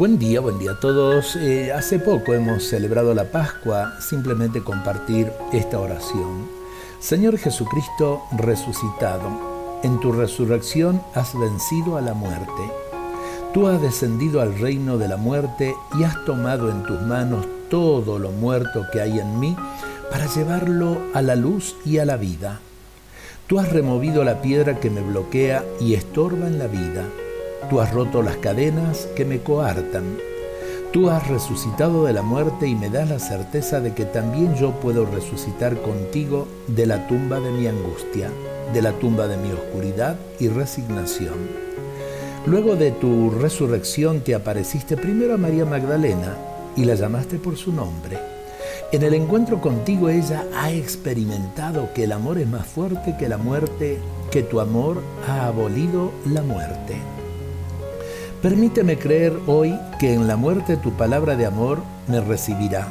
Buen día, buen día a todos. Eh, hace poco hemos celebrado la Pascua, simplemente compartir esta oración. Señor Jesucristo resucitado, en tu resurrección has vencido a la muerte. Tú has descendido al reino de la muerte y has tomado en tus manos todo lo muerto que hay en mí para llevarlo a la luz y a la vida. Tú has removido la piedra que me bloquea y estorba en la vida. Tú has roto las cadenas que me coartan. Tú has resucitado de la muerte y me das la certeza de que también yo puedo resucitar contigo de la tumba de mi angustia, de la tumba de mi oscuridad y resignación. Luego de tu resurrección te apareciste primero a María Magdalena y la llamaste por su nombre. En el encuentro contigo ella ha experimentado que el amor es más fuerte que la muerte, que tu amor ha abolido la muerte. Permíteme creer hoy que en la muerte tu palabra de amor me recibirá.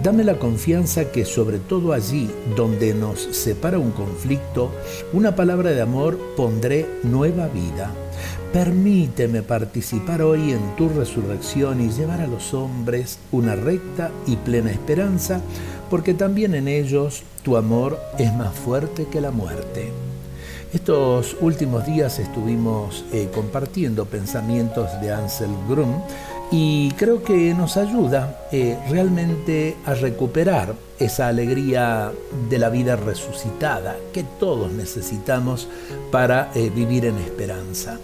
Dame la confianza que sobre todo allí donde nos separa un conflicto, una palabra de amor pondré nueva vida. Permíteme participar hoy en tu resurrección y llevar a los hombres una recta y plena esperanza, porque también en ellos tu amor es más fuerte que la muerte. Estos últimos días estuvimos eh, compartiendo pensamientos de Ansel Grum y creo que nos ayuda eh, realmente a recuperar esa alegría de la vida resucitada que todos necesitamos para eh, vivir en esperanza.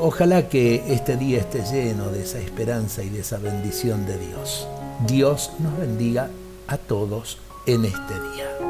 ojalá que este día esté lleno de esa esperanza y de esa bendición de Dios. Dios nos bendiga a todos en este día.